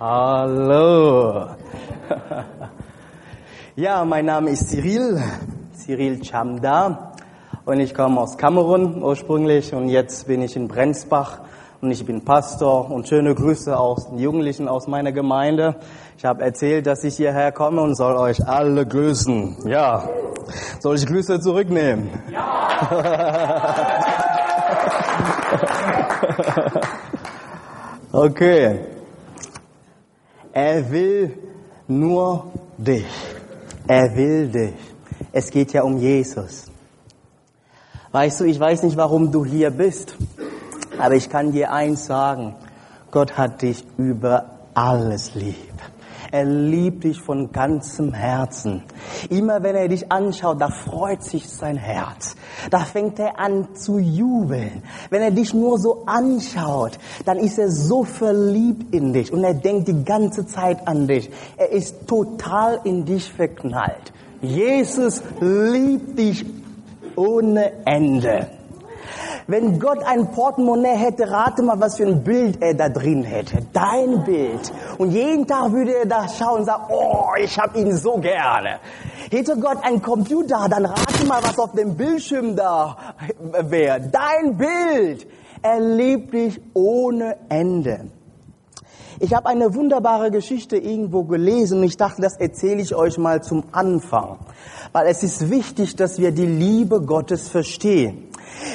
Hallo. Ja, mein Name ist Cyril, Cyril Chamda und ich komme aus Kamerun ursprünglich und jetzt bin ich in Brenzbach und ich bin Pastor und schöne Grüße aus den Jugendlichen aus meiner Gemeinde. Ich habe erzählt, dass ich hierher komme und soll euch alle grüßen. Ja. Soll ich Grüße zurücknehmen? Ja. okay. Er will nur dich. Er will dich. Es geht ja um Jesus. Weißt du, ich weiß nicht, warum du hier bist, aber ich kann dir eins sagen. Gott hat dich über alles lieb. Er liebt dich von ganzem Herzen. Immer wenn er dich anschaut, da freut sich sein Herz. Da fängt er an zu jubeln. Wenn er dich nur so anschaut, dann ist er so verliebt in dich und er denkt die ganze Zeit an dich. Er ist total in dich verknallt. Jesus liebt dich ohne Ende. Wenn Gott ein Portemonnaie hätte, rate mal, was für ein Bild er da drin hätte. Dein Bild. Und jeden Tag würde er da schauen und sagen, oh, ich hab ihn so gerne. Hätte Gott ein Computer, dann rate mal, was auf dem Bildschirm da wäre. Dein Bild. Er liebt dich ohne Ende. Ich habe eine wunderbare Geschichte irgendwo gelesen und ich dachte, das erzähle ich euch mal zum Anfang, weil es ist wichtig, dass wir die Liebe Gottes verstehen.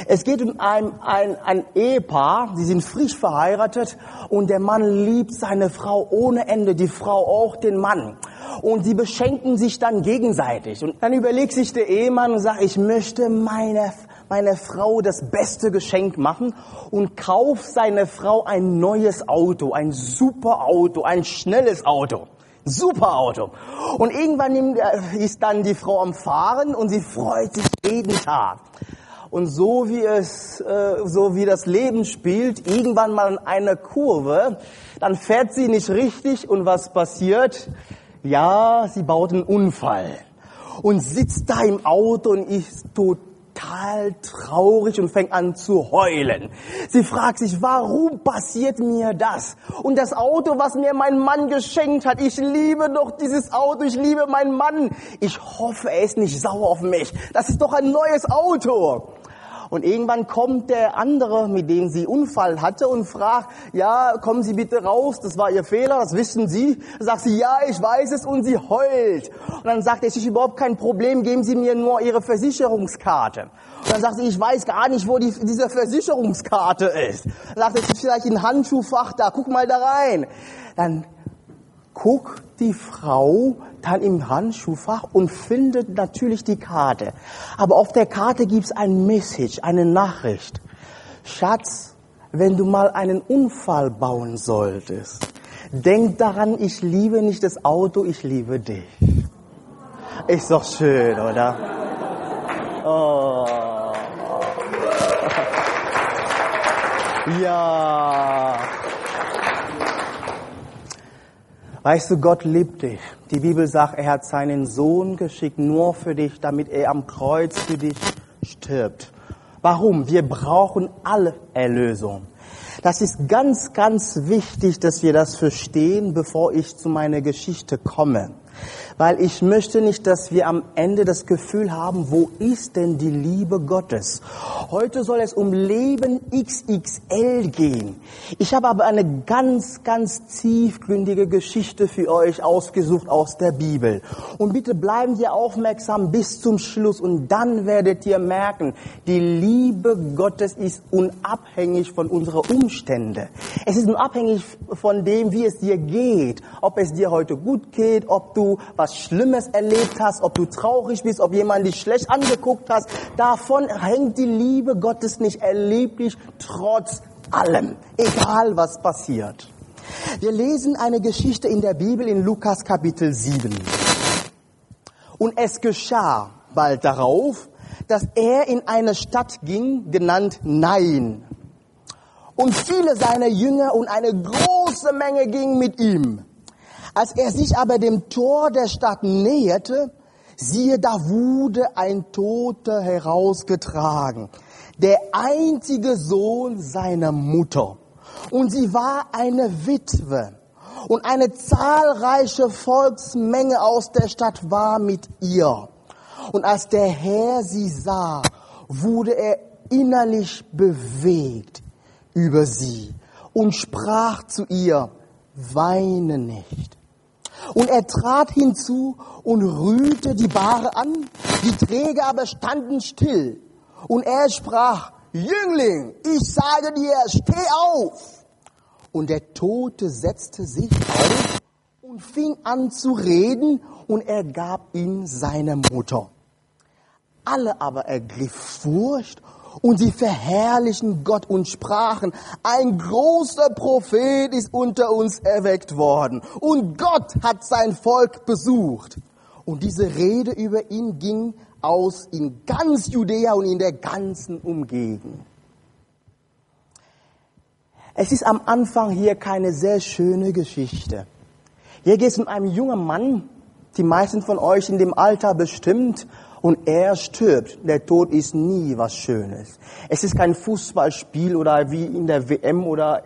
Es geht um ein, ein, ein Ehepaar, die sind frisch verheiratet und der Mann liebt seine Frau ohne Ende, die Frau auch den Mann. Und sie beschenken sich dann gegenseitig. Und dann überlegt sich der Ehemann und sagt, ich möchte meine, meine Frau das beste Geschenk machen und kauft seine Frau ein neues Auto, ein super Auto, ein schnelles Auto. Super Auto. Und irgendwann ist dann die Frau am Fahren und sie freut sich jeden Tag. Und so wie es, äh, so wie das Leben spielt, irgendwann mal in einer Kurve, dann fährt sie nicht richtig und was passiert? Ja, sie baut einen Unfall und sitzt da im Auto und ist total total traurig und fängt an zu heulen. Sie fragt sich, warum passiert mir das? Und das Auto, was mir mein Mann geschenkt hat, ich liebe doch dieses Auto, ich liebe meinen Mann. Ich hoffe, er ist nicht sauer auf mich. Das ist doch ein neues Auto. Und irgendwann kommt der andere, mit dem sie Unfall hatte und fragt, ja, kommen Sie bitte raus, das war Ihr Fehler, das wissen Sie. Sagt sie, ja, ich weiß es und sie heult. Und dann sagt er, es ist überhaupt kein Problem, geben Sie mir nur Ihre Versicherungskarte. Und dann sagt sie, ich weiß gar nicht, wo die, diese Versicherungskarte ist. Dann sagt er, es ist vielleicht ein Handschuhfach da, guck mal da rein. Dann guckt die Frau dann im Handschuhfach und findet natürlich die Karte. Aber auf der Karte gibt es ein Message, eine Nachricht. Schatz, wenn du mal einen Unfall bauen solltest, denk daran, ich liebe nicht das Auto, ich liebe dich. Ist doch schön, oder? Oh. Ja. Weißt du, Gott liebt dich. Die Bibel sagt, er hat seinen Sohn geschickt nur für dich, damit er am Kreuz für dich stirbt. Warum? Wir brauchen alle Erlösung. Das ist ganz, ganz wichtig, dass wir das verstehen, bevor ich zu meiner Geschichte komme weil ich möchte nicht, dass wir am Ende das Gefühl haben, wo ist denn die Liebe Gottes? Heute soll es um Leben XXL gehen. Ich habe aber eine ganz, ganz tiefgründige Geschichte für euch ausgesucht aus der Bibel. Und bitte bleiben Sie aufmerksam bis zum Schluss und dann werdet ihr merken, die Liebe Gottes ist unabhängig von unserer Umstände. Es ist unabhängig von dem, wie es dir geht, ob es dir heute gut geht, ob du was Schlimmes erlebt hast, ob du traurig bist, ob jemand dich schlecht angeguckt hast, davon hängt die Liebe Gottes nicht erleblich trotz allem, egal was passiert. Wir lesen eine Geschichte in der Bibel in Lukas Kapitel 7. Und es geschah bald darauf, dass er in eine Stadt ging, genannt Nein. Und viele seiner Jünger und eine große Menge gingen mit ihm. Als er sich aber dem Tor der Stadt näherte, siehe, da wurde ein Toter herausgetragen, der einzige Sohn seiner Mutter. Und sie war eine Witwe. Und eine zahlreiche Volksmenge aus der Stadt war mit ihr. Und als der Herr sie sah, wurde er innerlich bewegt über sie und sprach zu ihr, weine nicht. Und er trat hinzu und rührte die Bahre an, die Träger aber standen still. Und er sprach, Jüngling, ich sage dir, steh auf. Und der Tote setzte sich auf und fing an zu reden und er gab ihn seiner Mutter. Alle aber ergriff Furcht und sie verherrlichen Gott und sprachen, ein großer Prophet ist unter uns erweckt worden und Gott hat sein Volk besucht. Und diese Rede über ihn ging aus in ganz Judäa und in der ganzen Umgegend. Es ist am Anfang hier keine sehr schöne Geschichte. Hier geht es um einen jungen Mann, die meisten von euch in dem Alter bestimmt, und er stirbt. Der Tod ist nie was Schönes. Es ist kein Fußballspiel oder wie in der WM oder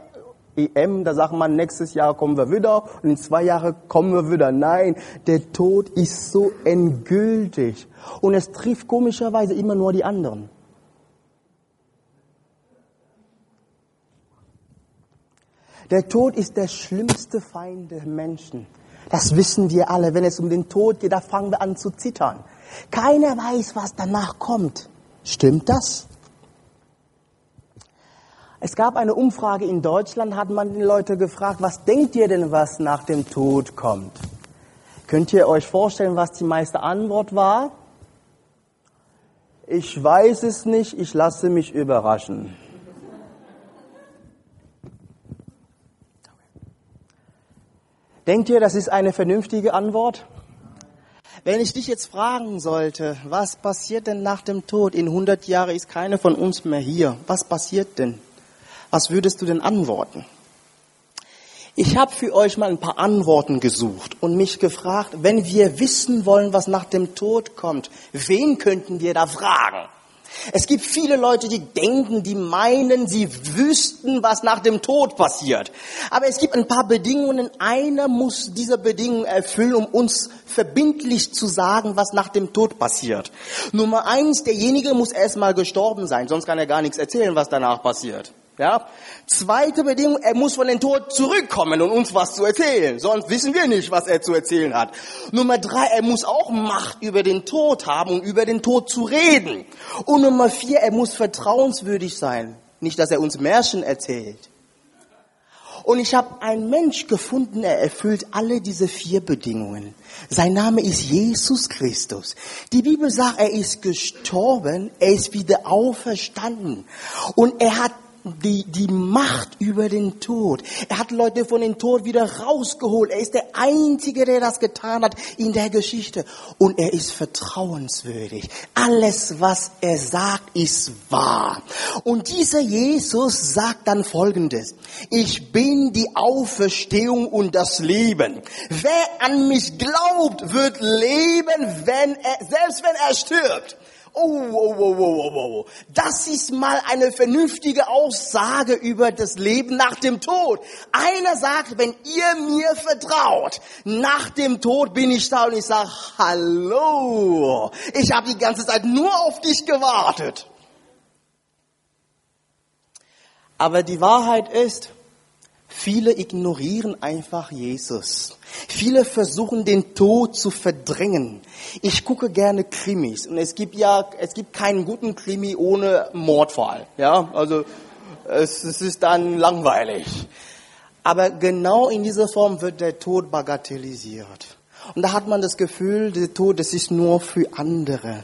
EM, da sagt man, nächstes Jahr kommen wir wieder und in zwei Jahren kommen wir wieder. Nein, der Tod ist so endgültig. Und es trifft komischerweise immer nur die anderen. Der Tod ist der schlimmste Feind der Menschen. Das wissen wir alle. Wenn es um den Tod geht, da fangen wir an zu zittern. Keiner weiß, was danach kommt. Stimmt das? Es gab eine Umfrage in Deutschland, hat man die Leute gefragt, was denkt ihr denn, was nach dem Tod kommt? Könnt ihr euch vorstellen, was die meiste Antwort war? Ich weiß es nicht, ich lasse mich überraschen. Denkt ihr, das ist eine vernünftige Antwort? Wenn ich dich jetzt fragen sollte, was passiert denn nach dem Tod? In 100 Jahren ist keiner von uns mehr hier. Was passiert denn? Was würdest du denn antworten? Ich habe für euch mal ein paar Antworten gesucht und mich gefragt, wenn wir wissen wollen, was nach dem Tod kommt, wen könnten wir da fragen? Es gibt viele Leute, die denken, die meinen, sie wüssten, was nach dem Tod passiert. Aber es gibt ein paar Bedingungen. Einer muss diese Bedingungen erfüllen, um uns verbindlich zu sagen, was nach dem Tod passiert. Nummer eins, derjenige muss erstmal gestorben sein, sonst kann er gar nichts erzählen, was danach passiert. Ja? Zweite Bedingung, er muss von den Tod zurückkommen und uns was zu erzählen. Sonst wissen wir nicht, was er zu erzählen hat. Nummer drei, er muss auch Macht über den Tod haben und über den Tod zu reden. Und Nummer vier, er muss vertrauenswürdig sein. Nicht, dass er uns Märchen erzählt. Und ich habe einen Mensch gefunden, er erfüllt alle diese vier Bedingungen. Sein Name ist Jesus Christus. Die Bibel sagt, er ist gestorben, er ist wieder auferstanden und er hat die, die Macht über den Tod. Er hat Leute von dem Tod wieder rausgeholt. Er ist der Einzige, der das getan hat in der Geschichte. Und er ist vertrauenswürdig. Alles, was er sagt, ist wahr. Und dieser Jesus sagt dann Folgendes. Ich bin die Auferstehung und das Leben. Wer an mich glaubt, wird leben, wenn er, selbst wenn er stirbt. Oh, oh, oh, oh, oh, oh. Das ist mal eine vernünftige Aussage über das Leben nach dem Tod. Einer sagt, wenn ihr mir vertraut, nach dem Tod bin ich da und ich sage, hallo, ich habe die ganze Zeit nur auf dich gewartet. Aber die Wahrheit ist, Viele ignorieren einfach Jesus. Viele versuchen den Tod zu verdrängen. Ich gucke gerne Krimis und es gibt ja, es gibt keinen guten Krimi ohne Mordfall. Ja, also es, es ist dann langweilig. Aber genau in dieser Form wird der Tod bagatellisiert. Und da hat man das Gefühl, der Tod, das ist nur für andere.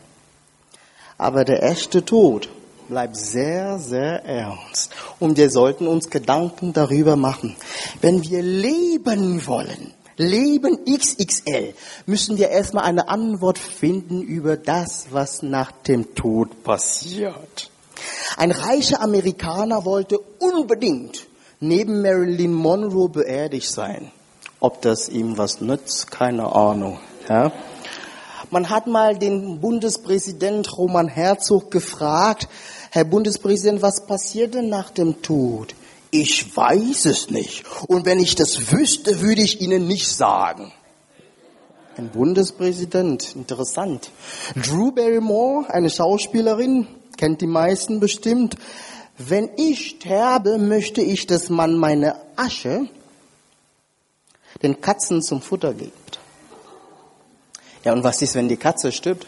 Aber der echte Tod, bleibt sehr, sehr ernst. Und wir sollten uns Gedanken darüber machen. Wenn wir leben wollen, Leben XXL, müssen wir erstmal eine Antwort finden über das, was nach dem Tod passiert. Ein reicher Amerikaner wollte unbedingt neben Marilyn Monroe beerdigt sein. Ob das ihm was nützt, keine Ahnung. Ja? Man hat mal den Bundespräsident Roman Herzog gefragt, Herr Bundespräsident, was passiert denn nach dem Tod? Ich weiß es nicht. Und wenn ich das wüsste, würde ich Ihnen nicht sagen. Ein Bundespräsident, interessant. Drew Barrymore, eine Schauspielerin, kennt die meisten bestimmt. Wenn ich sterbe, möchte ich, dass man meine Asche den Katzen zum Futter gibt. Ja, und was ist, wenn die Katze stirbt?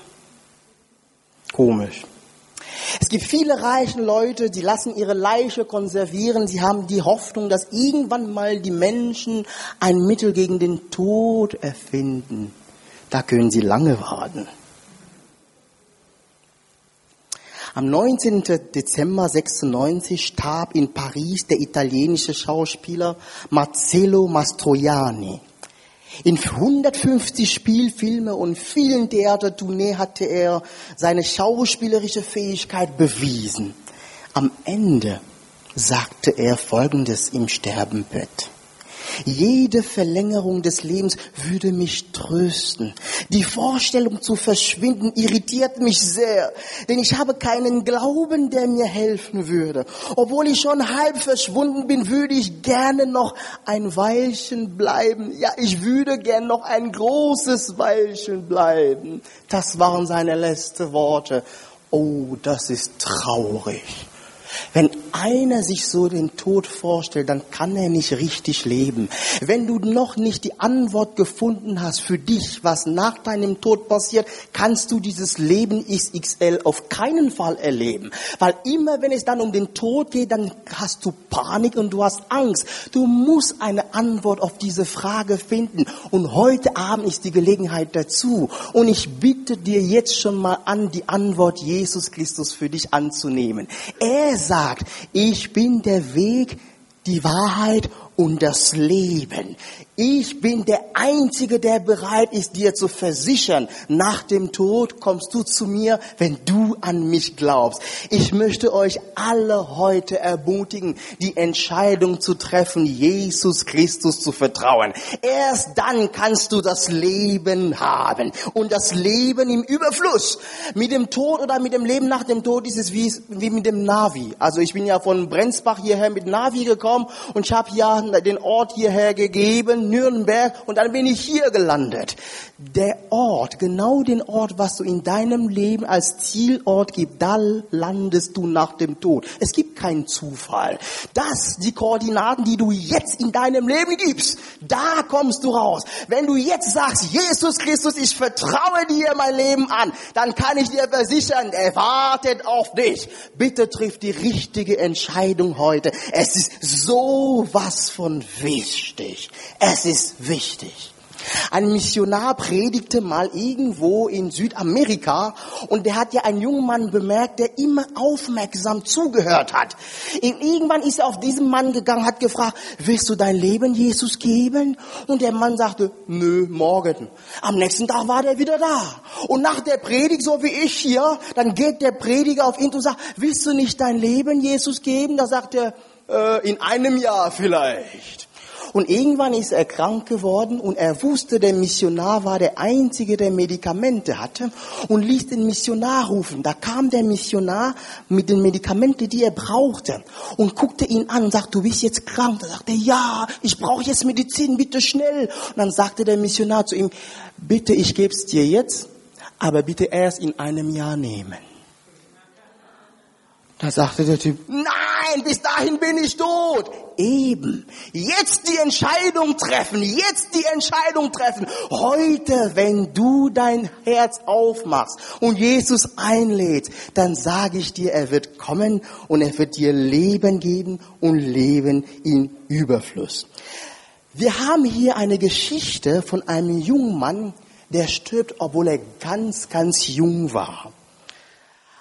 Komisch. Es gibt viele reiche Leute, die lassen ihre Leiche konservieren. Sie haben die Hoffnung, dass irgendwann mal die Menschen ein Mittel gegen den Tod erfinden. Da können sie lange warten. Am 19. Dezember 96 starb in Paris der italienische Schauspieler Marcello Mastroianni. In 150 Spielfilme und vielen Theatertournee hatte er seine schauspielerische Fähigkeit bewiesen. Am Ende sagte er Folgendes im Sterbenbett. Jede Verlängerung des Lebens würde mich trösten. Die Vorstellung zu verschwinden irritiert mich sehr, denn ich habe keinen Glauben, der mir helfen würde. Obwohl ich schon halb verschwunden bin, würde ich gerne noch ein Weilchen bleiben. Ja, ich würde gern noch ein großes Weilchen bleiben. Das waren seine letzten Worte. Oh, das ist traurig. Wenn einer sich so den Tod vorstellt, dann kann er nicht richtig leben. Wenn du noch nicht die Antwort gefunden hast für dich, was nach deinem Tod passiert, kannst du dieses Leben XXL auf keinen Fall erleben. Weil immer wenn es dann um den Tod geht, dann hast du Panik und du hast Angst. Du musst eine Antwort auf diese Frage finden. Und heute Abend ist die Gelegenheit dazu. Und ich bitte dir jetzt schon mal an, die Antwort Jesus Christus für dich anzunehmen. Er sagt, ich bin der Weg, die Wahrheit und das Leben. Ich bin der Einzige, der bereit ist, dir zu versichern, nach dem Tod kommst du zu mir, wenn du an mich glaubst. Ich möchte euch alle heute ermutigen, die Entscheidung zu treffen, Jesus Christus zu vertrauen. Erst dann kannst du das Leben haben und das Leben im Überfluss. Mit dem Tod oder mit dem Leben nach dem Tod ist es wie, wie mit dem Navi. Also ich bin ja von Brenzbach hierher mit Navi gekommen und ich habe ja den Ort hierher gegeben Nürnberg und dann bin ich hier gelandet. Der Ort, genau den Ort, was du in deinem Leben als Zielort gibt, da landest du nach dem Tod. Es gibt keinen Zufall. Das, die Koordinaten, die du jetzt in deinem Leben gibst, da kommst du raus. Wenn du jetzt sagst, Jesus Christus, ich vertraue dir mein Leben an, dann kann ich dir versichern, er wartet auf dich. Bitte triff die richtige Entscheidung heute. Es ist so was von wichtig. Es ist wichtig. Ein Missionar predigte mal irgendwo in Südamerika und der hat ja einen jungen Mann bemerkt, der immer aufmerksam zugehört hat. Irgendwann ist er auf diesen Mann gegangen, hat gefragt, willst du dein Leben Jesus geben? Und der Mann sagte, nö, morgen. Am nächsten Tag war der wieder da. Und nach der Predigt, so wie ich hier, dann geht der Prediger auf ihn und sagt, willst du nicht dein Leben Jesus geben? Da sagt er, äh, in einem Jahr vielleicht. Und irgendwann ist er krank geworden und er wusste, der Missionar war der Einzige, der Medikamente hatte und ließ den Missionar rufen. Da kam der Missionar mit den Medikamenten, die er brauchte und guckte ihn an und sagte, du bist jetzt krank. Da sagte er, ja, ich brauche jetzt Medizin, bitte schnell. Und dann sagte der Missionar zu ihm, bitte, ich gebe es dir jetzt, aber bitte erst in einem Jahr nehmen. Da sagte der Typ, nein, bis dahin bin ich tot. Eben. Jetzt die Entscheidung treffen. Jetzt die Entscheidung treffen. Heute, wenn du dein Herz aufmachst und Jesus einlädst, dann sage ich dir, er wird kommen und er wird dir Leben geben und Leben in Überfluss. Wir haben hier eine Geschichte von einem jungen Mann, der stirbt, obwohl er ganz, ganz jung war.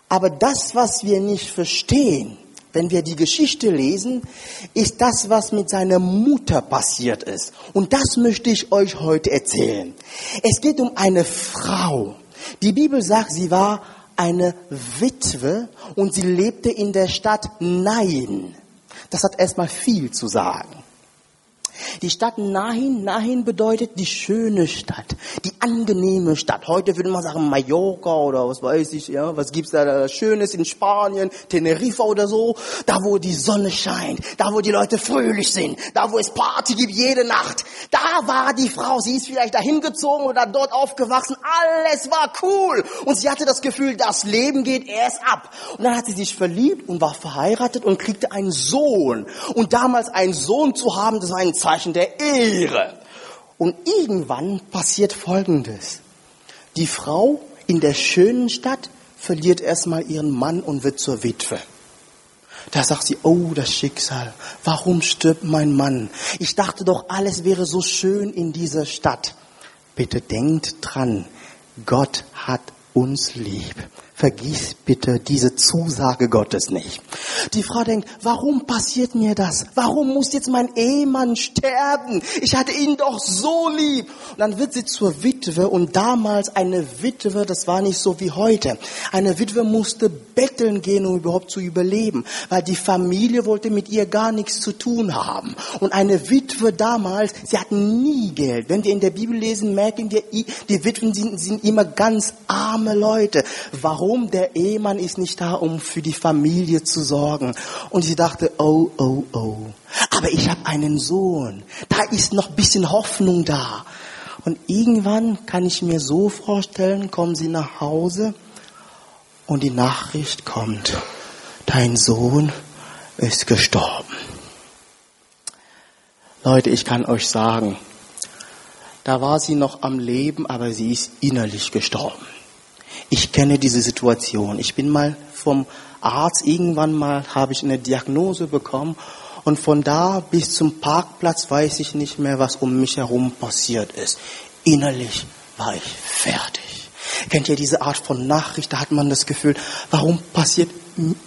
Aber das, was wir nicht verstehen, wenn wir die Geschichte lesen, ist das, was mit seiner Mutter passiert ist. Und das möchte ich euch heute erzählen. Es geht um eine Frau. Die Bibel sagt, sie war eine Witwe und sie lebte in der Stadt Nain. Das hat erstmal viel zu sagen. Die Stadt Nahin, Nahin bedeutet die schöne Stadt, die angenehme Stadt. Heute würde man sagen Mallorca oder was weiß ich, ja, was gibt's da, da Schönes in Spanien, Teneriffa oder so, da wo die Sonne scheint, da wo die Leute fröhlich sind, da wo es Party gibt jede Nacht. Da war die Frau, sie ist vielleicht dahin gezogen oder dort aufgewachsen, alles war cool und sie hatte das Gefühl, das Leben geht erst ab. Und dann hat sie sich verliebt und war verheiratet und kriegte einen Sohn. Und damals einen Sohn zu haben, das war ein der Ehre. Und irgendwann passiert Folgendes. Die Frau in der schönen Stadt verliert erstmal ihren Mann und wird zur Witwe. Da sagt sie, oh, das Schicksal, warum stirbt mein Mann? Ich dachte doch, alles wäre so schön in dieser Stadt. Bitte denkt dran, Gott hat uns lieb. Vergiss bitte diese Zusage Gottes nicht. Die Frau denkt, warum passiert mir das? Warum muss jetzt mein Ehemann sterben? Ich hatte ihn doch so lieb. Und dann wird sie zur Witwe und damals eine Witwe, das war nicht so wie heute. Eine Witwe musste betteln gehen, um überhaupt zu überleben, weil die Familie wollte mit ihr gar nichts zu tun haben. Und eine Witwe damals, sie hatten nie Geld. Wenn wir in der Bibel lesen, merken wir, die Witwen sind, sind immer ganz arme Leute. Warum? Warum? Der Ehemann ist nicht da, um für die Familie zu sorgen. Und sie dachte, oh, oh, oh. Aber ich habe einen Sohn. Da ist noch ein bisschen Hoffnung da. Und irgendwann kann ich mir so vorstellen, kommen sie nach Hause und die Nachricht kommt, dein Sohn ist gestorben. Leute, ich kann euch sagen, da war sie noch am Leben, aber sie ist innerlich gestorben. Ich kenne diese Situation. Ich bin mal vom Arzt, irgendwann mal habe ich eine Diagnose bekommen und von da bis zum Parkplatz weiß ich nicht mehr, was um mich herum passiert ist. Innerlich war ich fertig. Kennt ihr diese Art von Nachricht? Da hat man das Gefühl, warum passiert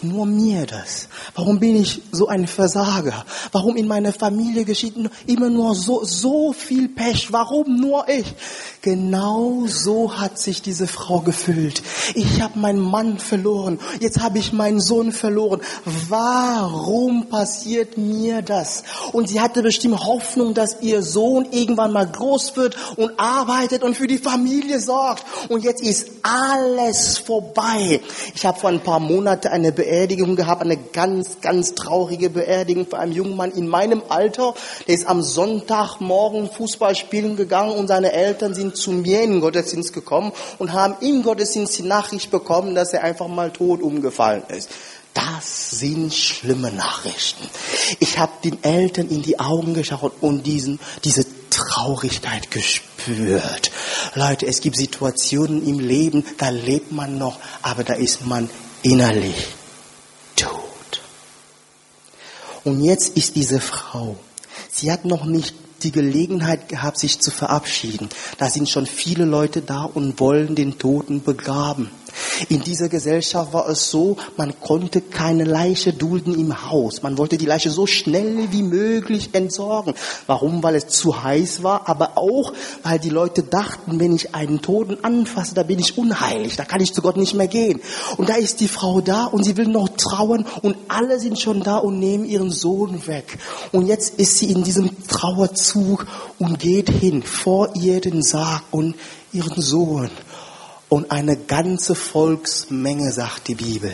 nur mir das? Warum bin ich so ein Versager? Warum in meiner Familie geschieht immer nur so, so viel Pech? Warum nur ich? Genau so hat sich diese Frau gefühlt. Ich habe meinen Mann verloren. Jetzt habe ich meinen Sohn verloren. Warum passiert mir das? Und sie hatte bestimmt Hoffnung, dass ihr Sohn irgendwann mal groß wird und arbeitet und für die Familie sorgt. Und jetzt ist alles vorbei. Ich habe vor ein paar Monaten eine Beerdigung gehabt, eine ganz, ganz traurige Beerdigung für einen jungen Mann in meinem Alter. Der ist am Sonntagmorgen Fußball spielen gegangen und seine Eltern sind zu mir in den Gottesdienst gekommen und haben im Gottesdienst die Nachricht bekommen, dass er einfach mal tot umgefallen ist. Das sind schlimme Nachrichten. Ich habe den Eltern in die Augen geschaut und diesen, diese Traurigkeit gespürt. Leute, es gibt Situationen im Leben, da lebt man noch, aber da ist man innerlich tot. Und jetzt ist diese Frau, sie hat noch nicht die Gelegenheit gehabt, sich zu verabschieden. Da sind schon viele Leute da und wollen den Toten begraben. In dieser Gesellschaft war es so, man konnte keine Leiche dulden im Haus. Man wollte die Leiche so schnell wie möglich entsorgen. Warum? Weil es zu heiß war, aber auch, weil die Leute dachten, wenn ich einen Toten anfasse, da bin ich unheilig, da kann ich zu Gott nicht mehr gehen. Und da ist die Frau da und sie will noch trauern und alle sind schon da und nehmen ihren Sohn weg. Und jetzt ist sie in diesem Trauerzug und geht hin vor ihr den Sarg und ihren Sohn und eine ganze Volksmenge, sagt die Bibel.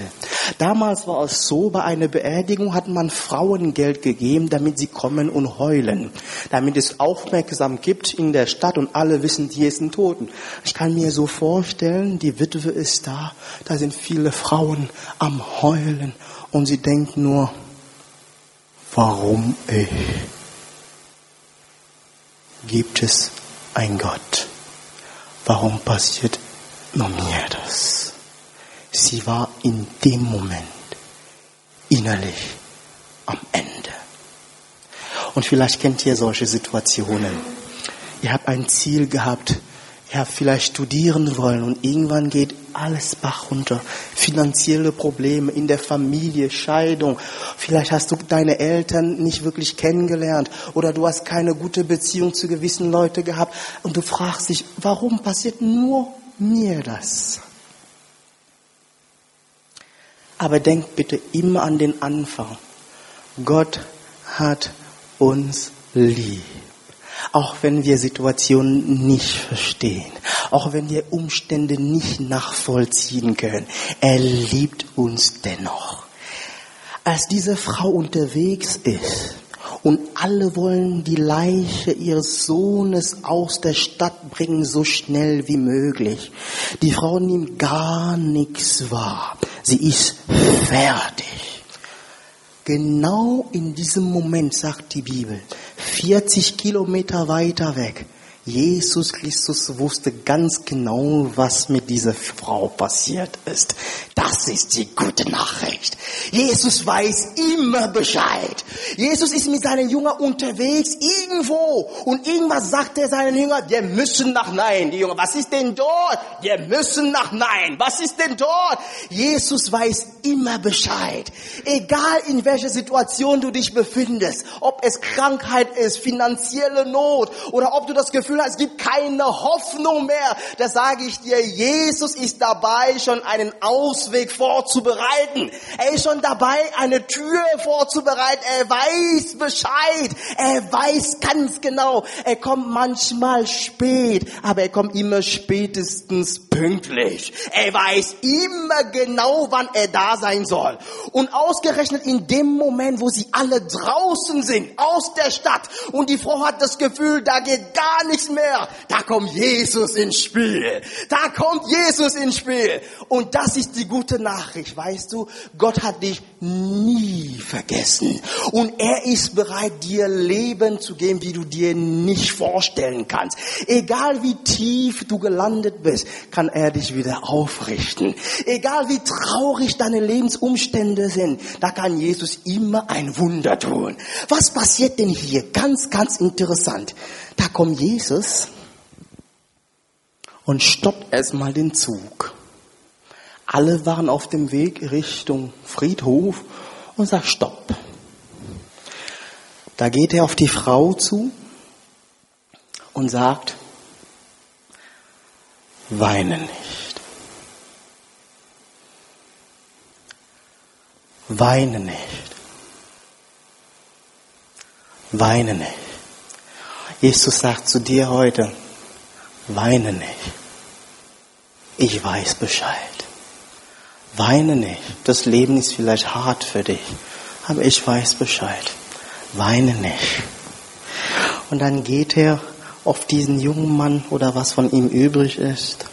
Damals war es so, bei einer Beerdigung hat man Frauen Geld gegeben, damit sie kommen und heulen, damit es Aufmerksam gibt in der Stadt und alle wissen, hier ist ein Toten. Ich kann mir so vorstellen, die Witwe ist da, da sind viele Frauen am Heulen und sie denkt nur, warum ich? Gibt es ein Gott? Warum passiert das. Sie war in dem Moment innerlich am Ende. Und vielleicht kennt ihr solche Situationen. Ihr habt ein Ziel gehabt, ihr habt vielleicht studieren wollen und irgendwann geht alles Bach runter. Finanzielle Probleme in der Familie, Scheidung. Vielleicht hast du deine Eltern nicht wirklich kennengelernt oder du hast keine gute Beziehung zu gewissen Leuten gehabt und du fragst dich, warum passiert nur mir das. Aber denkt bitte immer an den Anfang. Gott hat uns lieb. Auch wenn wir Situationen nicht verstehen, auch wenn wir Umstände nicht nachvollziehen können, er liebt uns dennoch. Als diese Frau unterwegs ist und alle wollen die Leiche ihres Sohnes aus der Stadt bringen, so schnell wie möglich. Die Frau nimmt gar nichts wahr. Sie ist fertig. Genau in diesem Moment sagt die Bibel, 40 Kilometer weiter weg, Jesus Christus wusste ganz genau, was mit dieser Frau passiert ist. Das ist die gute Nachricht. Jesus weiß immer Bescheid. Jesus ist mit seinen Jüngern unterwegs irgendwo und irgendwas sagt er seinen Jüngern, wir müssen nach Nein. Die Jünger, was ist denn dort? Wir müssen nach Nein. Was ist denn dort? Jesus weiß immer Bescheid. Egal in welcher Situation du dich befindest, ob es Krankheit ist, finanzielle Not oder ob du das Gefühl hast, es gibt keine Hoffnung mehr, da sage ich dir, Jesus ist dabei, schon einen Ausweg vorzubereiten. Er ist schon dabei, eine Tür vorzubereiten. Er weiß Bescheid. Er weiß ganz genau. Er kommt manchmal spät, aber er kommt immer spätestens pünktlich. Er weiß immer genau, wann er da sein soll. Und ausgerechnet in dem Moment, wo sie alle draußen sind, aus der Stadt, und die Frau hat das Gefühl, da geht gar nichts mehr, da kommt Jesus ins Spiel. Da kommt Jesus ins Spiel. Und das ist die gute Nachricht, weißt du? Gott hat dich nie vergessen. Und er ist bereit, dir Leben zu geben, wie du dir nicht vorstellen kannst. Egal wie tief du gelandet bist, kann er dich wieder aufrichten. Egal wie traurig deine Lebensumstände sind, da kann Jesus immer ein Wunder tun. Was passiert denn hier? Ganz, ganz interessant. Da kommt Jesus und stoppt erstmal den Zug. Alle waren auf dem Weg Richtung Friedhof und sagt Stopp. Da geht er auf die Frau zu und sagt, weine nicht. Weine nicht. Weine nicht. Jesus sagt zu dir heute, weine nicht. Ich weiß Bescheid. Weine nicht. Das Leben ist vielleicht hart für dich, aber ich weiß Bescheid. Weine nicht. Und dann geht er auf diesen jungen Mann oder was von ihm übrig ist.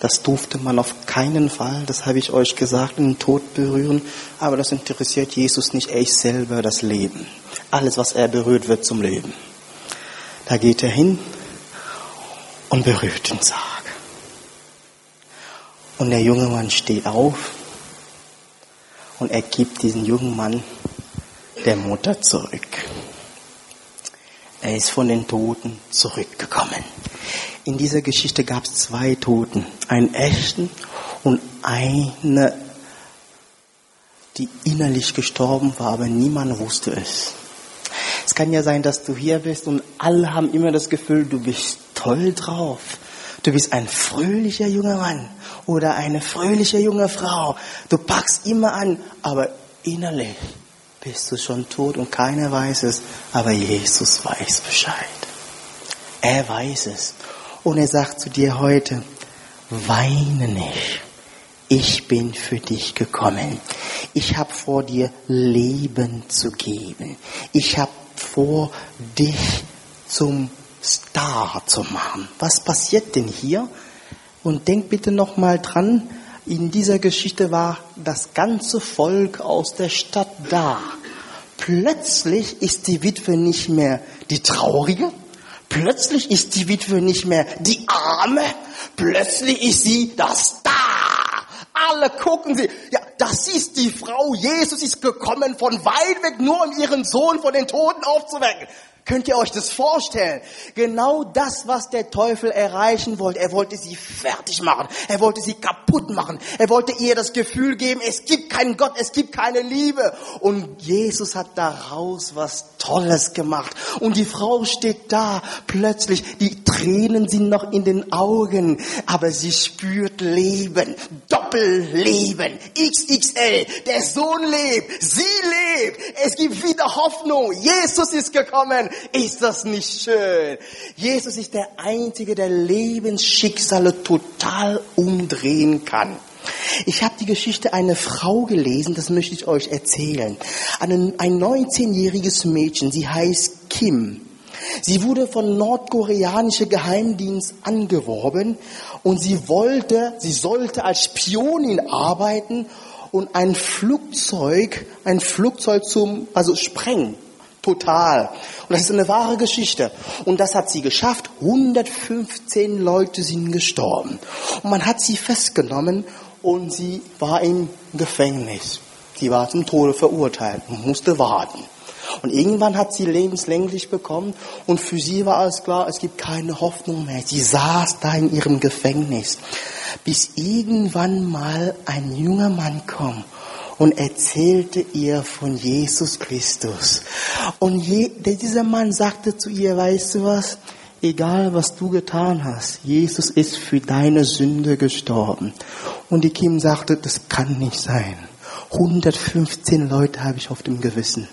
Das durfte man auf keinen Fall, das habe ich euch gesagt, in den Tod berühren. Aber das interessiert Jesus nicht, er ist selber das Leben. Alles, was er berührt, wird zum Leben. Da geht er hin und berührt den Sarg. Und der junge Mann steht auf und er gibt diesen jungen Mann der Mutter zurück. Er ist von den Toten zurückgekommen. In dieser Geschichte gab es zwei Toten, einen echten und eine, die innerlich gestorben war, aber niemand wusste es. Es kann ja sein, dass du hier bist und alle haben immer das Gefühl, du bist toll drauf. Du bist ein fröhlicher junger Mann oder eine fröhliche junge Frau. Du packst immer an, aber innerlich bist du schon tot und keiner weiß es, aber Jesus weiß Bescheid. Er weiß es. Und er sagt zu dir heute, weine nicht. Ich bin für dich gekommen. Ich habe vor dir Leben zu geben. Ich habe vor dich zum Star zu machen. Was passiert denn hier? Und denk bitte noch mal dran, in dieser Geschichte war das ganze Volk aus der Stadt da. Plötzlich ist die Witwe nicht mehr die Traurige, plötzlich ist die Witwe nicht mehr die Arme, plötzlich ist sie das Star. Alle gucken sie. Ja, das ist die Frau. Jesus ist gekommen von weit weg, nur um ihren Sohn von den Toten aufzuwecken. Könnt ihr euch das vorstellen? Genau das, was der Teufel erreichen wollte. Er wollte sie fertig machen. Er wollte sie kaputt machen. Er wollte ihr das Gefühl geben, es gibt keinen Gott, es gibt keine Liebe. Und Jesus hat daraus was Tolles gemacht. Und die Frau steht da, plötzlich, die Tränen sind noch in den Augen, aber sie spürt Leben, Doppelleben, XXL. Der Sohn lebt, sie lebt. Es gibt wieder Hoffnung. Jesus ist gekommen. Ist das nicht schön? Jesus ist der Einzige, der Lebensschicksale total umdrehen kann. Ich habe die Geschichte einer Frau gelesen, das möchte ich euch erzählen. Ein, ein 19-jähriges Mädchen, sie heißt Kim. Sie wurde von nordkoreanischer Geheimdienst angeworben und sie wollte, sie sollte als Spionin arbeiten und ein Flugzeug, ein Flugzeug zum, also sprengen. Total. Und das ist eine wahre Geschichte. Und das hat sie geschafft. 115 Leute sind gestorben. Und man hat sie festgenommen und sie war im Gefängnis. Sie war zum Tode verurteilt und musste warten. Und irgendwann hat sie lebenslänglich bekommen und für sie war alles klar, es gibt keine Hoffnung mehr. Sie saß da in ihrem Gefängnis, bis irgendwann mal ein junger Mann kommt und erzählte ihr von Jesus Christus. Und je, dieser Mann sagte zu ihr, weißt du was? Egal was du getan hast, Jesus ist für deine Sünde gestorben. Und die Kim sagte, das kann nicht sein. 115 Leute habe ich auf dem Gewissen.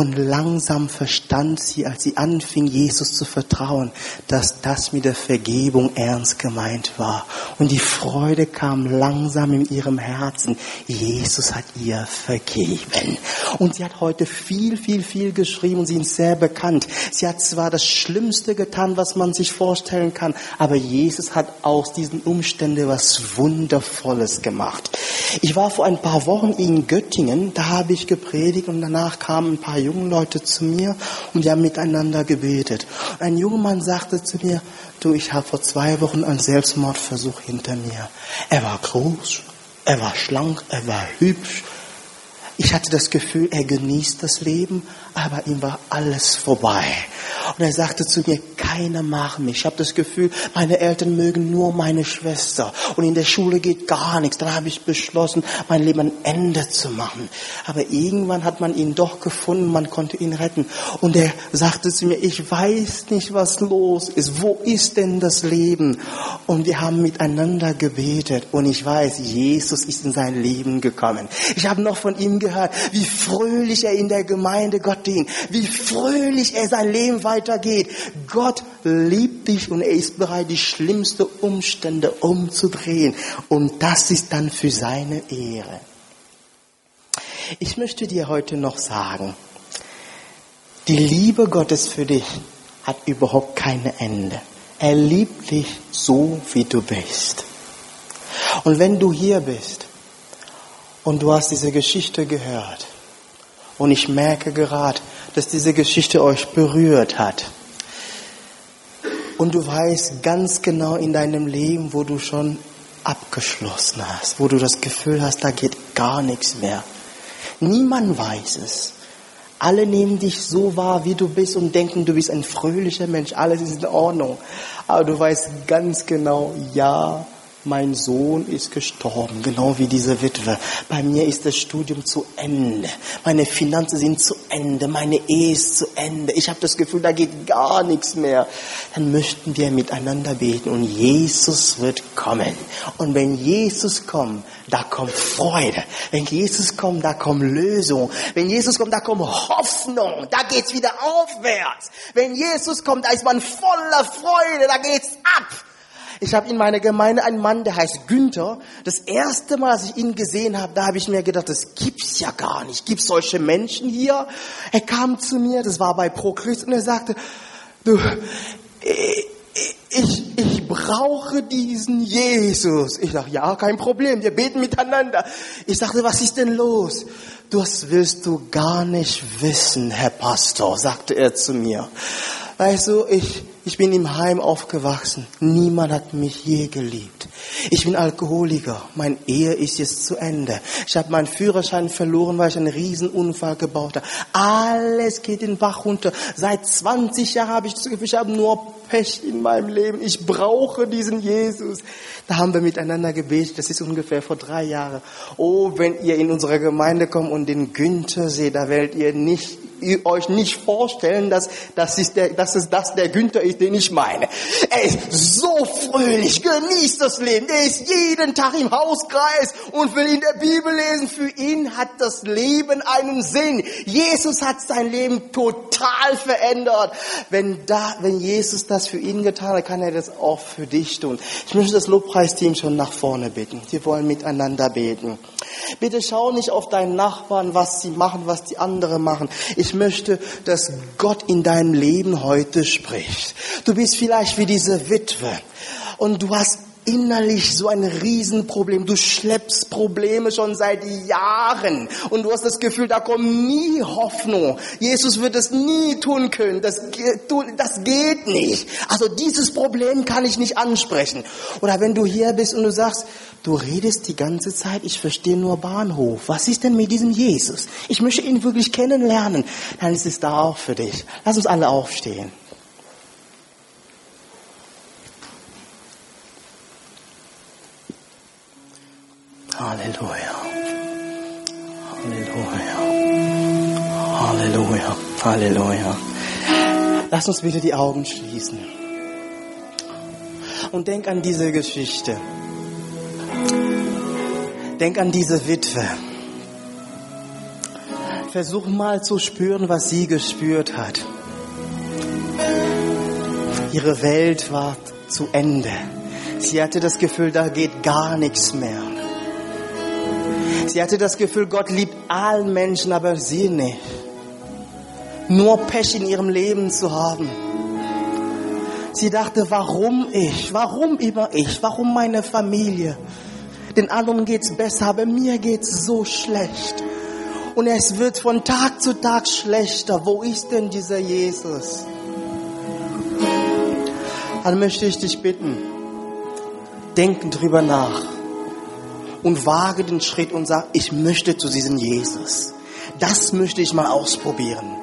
Und langsam verstand sie, als sie anfing, Jesus zu vertrauen, dass das mit der Vergebung ernst gemeint war. Und die Freude kam langsam in ihrem Herzen. Jesus hat ihr vergeben. Und sie hat heute viel, viel, viel geschrieben und sie ist sehr bekannt. Sie hat zwar das Schlimmste getan, was man sich vorstellen kann, aber Jesus hat aus diesen Umständen was Wundervolles gemacht. Ich war vor ein paar Wochen in Göttingen, da habe ich gepredigt und danach kamen ein paar jungen Leute zu mir und wir haben miteinander gebetet. Ein junger Mann sagte zu mir, du, ich habe vor zwei Wochen einen Selbstmordversuch hinter mir. Er war groß, er war schlank, er war hübsch. Ich hatte das Gefühl, er genießt das Leben, aber ihm war alles vorbei. Und er sagte zu mir, keiner mag mich. Ich habe das Gefühl, meine Eltern mögen nur meine Schwester. Und in der Schule geht gar nichts. Dann habe ich beschlossen, mein Leben ein Ende zu machen. Aber irgendwann hat man ihn doch gefunden, man konnte ihn retten. Und er sagte zu mir, ich weiß nicht, was los ist. Wo ist denn das Leben? Und wir haben miteinander gebetet. Und ich weiß, Jesus ist in sein Leben gekommen. Ich habe noch von ihm gehört, wie fröhlich er in der Gemeinde Gott dient. Wie fröhlich er sein Leben weitergeht. Gott liebt dich und er ist bereit, die schlimmsten Umstände umzudrehen. Und das ist dann für seine Ehre. Ich möchte dir heute noch sagen, die Liebe Gottes für dich hat überhaupt keine Ende. Er liebt dich so, wie du bist. Und wenn du hier bist und du hast diese Geschichte gehört und ich merke gerade, dass diese Geschichte euch berührt hat. Und du weißt ganz genau in deinem Leben, wo du schon abgeschlossen hast, wo du das Gefühl hast, da geht gar nichts mehr. Niemand weiß es. Alle nehmen dich so wahr, wie du bist und denken, du bist ein fröhlicher Mensch, alles ist in Ordnung. Aber du weißt ganz genau, ja, mein Sohn ist gestorben, genau wie diese Witwe. Bei mir ist das Studium zu Ende. Meine Finanzen sind zu Ende. Meine Ehe ist zu Ende. Ich habe das Gefühl, da geht gar nichts mehr. Dann möchten wir miteinander beten und Jesus wird kommen. Und wenn Jesus kommt, da kommt Freude. Wenn Jesus kommt, da kommt Lösung. Wenn Jesus kommt, da kommt Hoffnung. Da geht's wieder aufwärts. Wenn Jesus kommt, da ist man voller Freude. Da geht's ab. Ich habe in meiner Gemeinde einen Mann, der heißt Günther. Das erste Mal, als ich ihn gesehen habe, da habe ich mir gedacht, das gibt's ja gar nicht. Gibt's solche Menschen hier? Er kam zu mir, das war bei Pro Christ, und er sagte, du, ich, ich brauche diesen Jesus. Ich dachte, ja, kein Problem, wir beten miteinander. Ich sagte, was ist denn los? Das willst du gar nicht wissen, Herr Pastor, sagte er zu mir. Weißt du, ich, ich bin im Heim aufgewachsen. Niemand hat mich je geliebt. Ich bin Alkoholiker. Mein Ehe ist jetzt zu Ende. Ich habe meinen Führerschein verloren, weil ich einen Riesenunfall gebaut habe. Alles geht den Bach runter. Seit 20 Jahren habe ich das Gefühl, ich habe nur Pech in meinem Leben. Ich brauche diesen Jesus. Da haben wir miteinander gebetet. Das ist ungefähr vor drei Jahren. Oh, wenn ihr in unsere Gemeinde kommt und den Günther seht, da werdet ihr nicht euch nicht vorstellen, dass, dass, ist der, dass es das der Günther ist, den ich meine. Er ist so fröhlich, genießt das Leben. Er ist jeden Tag im Hauskreis und will in der Bibel lesen. Für ihn hat das Leben einen Sinn. Jesus hat sein Leben total verändert. Wenn da, wenn Jesus das für ihn getan hat, kann er das auch für dich tun. Ich möchte das Lobpreisteam schon nach vorne bitten. Wir wollen miteinander beten. Bitte schau nicht auf deinen Nachbarn, was sie machen, was die anderen machen. Ich möchte, dass Gott in deinem Leben heute spricht. Du bist vielleicht wie diese Witwe und du hast innerlich so ein Riesenproblem. Du schleppst Probleme schon seit Jahren und du hast das Gefühl, da kommt nie Hoffnung. Jesus wird es nie tun können. Das, das geht nicht. Also dieses Problem kann ich nicht ansprechen. Oder wenn du hier bist und du sagst, du redest die ganze Zeit, ich verstehe nur Bahnhof. Was ist denn mit diesem Jesus? Ich möchte ihn wirklich kennenlernen. Dann ist es da auch für dich. Lass uns alle aufstehen. Halleluja. Halleluja. Halleluja. Halleluja. Lass uns bitte die Augen schließen. Und denk an diese Geschichte. Denk an diese Witwe. Versuch mal zu spüren, was sie gespürt hat. Ihre Welt war zu Ende. Sie hatte das Gefühl, da geht gar nichts mehr. Sie hatte das Gefühl, Gott liebt allen Menschen, aber sie nicht. Nur Pech in ihrem Leben zu haben. Sie dachte, warum ich? Warum immer ich? Warum meine Familie? Den anderen geht's besser, aber mir geht's so schlecht. Und es wird von Tag zu Tag schlechter. Wo ist denn dieser Jesus? Dann möchte ich dich bitten, denken drüber nach und wage den Schritt und sag, ich möchte zu diesem Jesus. Das möchte ich mal ausprobieren.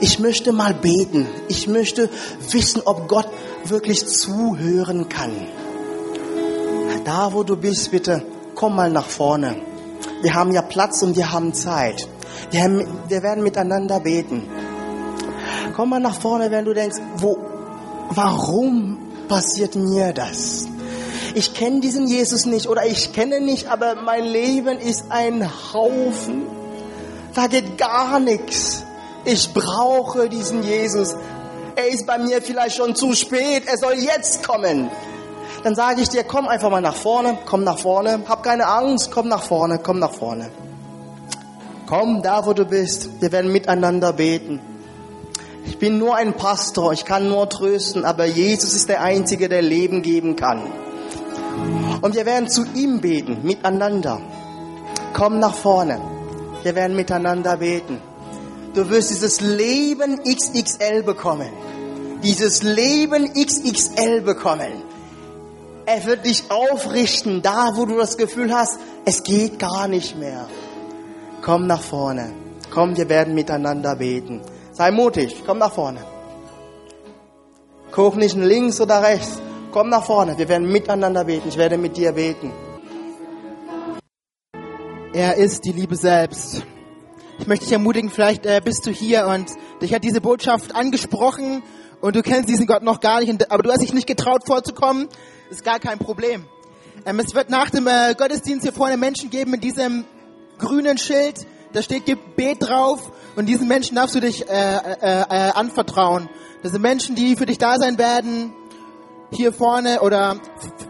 Ich möchte mal beten. Ich möchte wissen, ob Gott wirklich zuhören kann. Da, wo du bist, bitte, komm mal nach vorne. Wir haben ja Platz und wir haben Zeit. Wir, haben, wir werden miteinander beten. Komm mal nach vorne, wenn du denkst, wo, warum passiert mir das? Ich kenne diesen Jesus nicht oder ich kenne nicht, aber mein Leben ist ein Haufen. Da geht gar nichts. Ich brauche diesen Jesus. Er ist bei mir vielleicht schon zu spät. Er soll jetzt kommen. Dann sage ich dir, komm einfach mal nach vorne, komm nach vorne, hab keine Angst, komm nach vorne, komm nach vorne. Komm da, wo du bist. Wir werden miteinander beten. Ich bin nur ein Pastor, ich kann nur trösten, aber Jesus ist der Einzige, der Leben geben kann. Und wir werden zu ihm beten, miteinander. Komm nach vorne. Wir werden miteinander beten. Du wirst dieses Leben XXL bekommen. Dieses Leben XXL bekommen. Er wird dich aufrichten, da wo du das Gefühl hast, es geht gar nicht mehr. Komm nach vorne. Komm, wir werden miteinander beten. Sei mutig, komm nach vorne. Guck nicht links oder rechts. Komm nach vorne, wir werden miteinander beten. Ich werde mit dir beten. Er ist die Liebe selbst. Ich möchte dich ermutigen, vielleicht äh, bist du hier und dich hat diese Botschaft angesprochen und du kennst diesen Gott noch gar nicht, aber du hast dich nicht getraut vorzukommen. Ist gar kein Problem. Ähm, es wird nach dem äh, Gottesdienst hier vorne Menschen geben mit diesem grünen Schild. Da steht Gebet drauf und diesen Menschen darfst du dich äh, anvertrauen. Das sind Menschen, die für dich da sein werden, hier vorne oder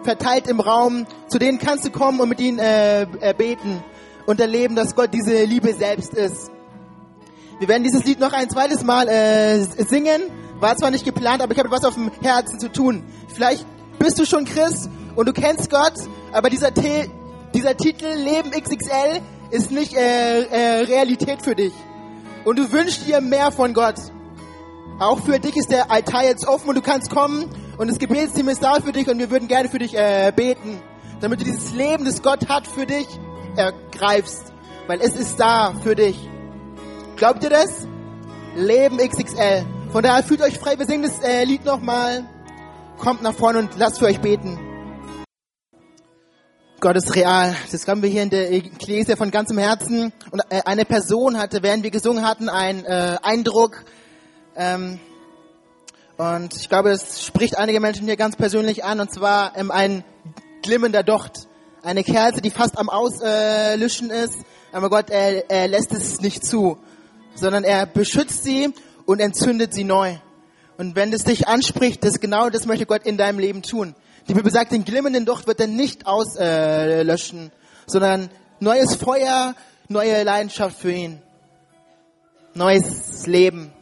verteilt im Raum. Zu denen kannst du kommen und mit ihnen äh, äh, beten und erleben, dass Gott diese Liebe selbst ist. Wir werden dieses Lied noch ein zweites Mal äh, singen. War zwar nicht geplant, aber ich habe was auf dem Herzen zu tun. Vielleicht bist du schon Christ und du kennst Gott, aber dieser, T dieser Titel Leben XXL ist nicht äh, äh, Realität für dich. Und du wünschst dir mehr von Gott. Auch für dich ist der Altar jetzt offen und du kannst kommen und das Gebetsteam ist da für dich und wir würden gerne für dich äh, beten. damit du dieses Leben, das Gott hat für dich, ergreifst. Weil es ist da für dich. Glaubt ihr das? Leben XXL. Von daher fühlt euch frei. Wir singen das äh, Lied nochmal. Kommt nach vorne und lasst für euch beten. Gott ist real. Das haben wir hier in der Ecclesia von ganzem Herzen. Und äh, eine Person hatte, während wir gesungen hatten, einen äh, Eindruck. Ähm, und ich glaube, es spricht einige Menschen hier ganz persönlich an. Und zwar ähm, ein glimmender Docht. Eine Kerze, die fast am Auslöschen ist. Aber Gott, er, er lässt es nicht zu. Sondern er beschützt sie und entzündet sie neu. Und wenn es dich anspricht, das genau das möchte Gott in deinem Leben tun. Die Bibel sagt, den glimmenden Docht wird er nicht auslöschen, sondern neues Feuer, neue Leidenschaft für ihn. Neues Leben.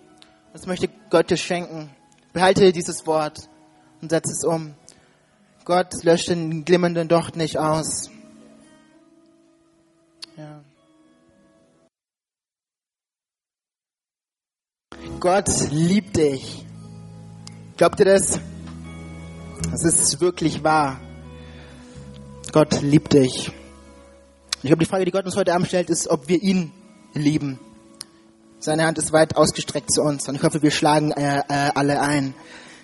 Das möchte Gott dir schenken. Behalte dieses Wort und setze es um. Gott löscht den glimmenden Docht nicht aus. Ja. Gott liebt dich. Glaubt ihr das? Das ist wirklich wahr. Gott liebt dich. Ich glaube, die Frage, die Gott uns heute Abend stellt, ist, ob wir ihn lieben. Seine Hand ist weit ausgestreckt zu uns und ich hoffe, wir schlagen äh, äh, alle ein.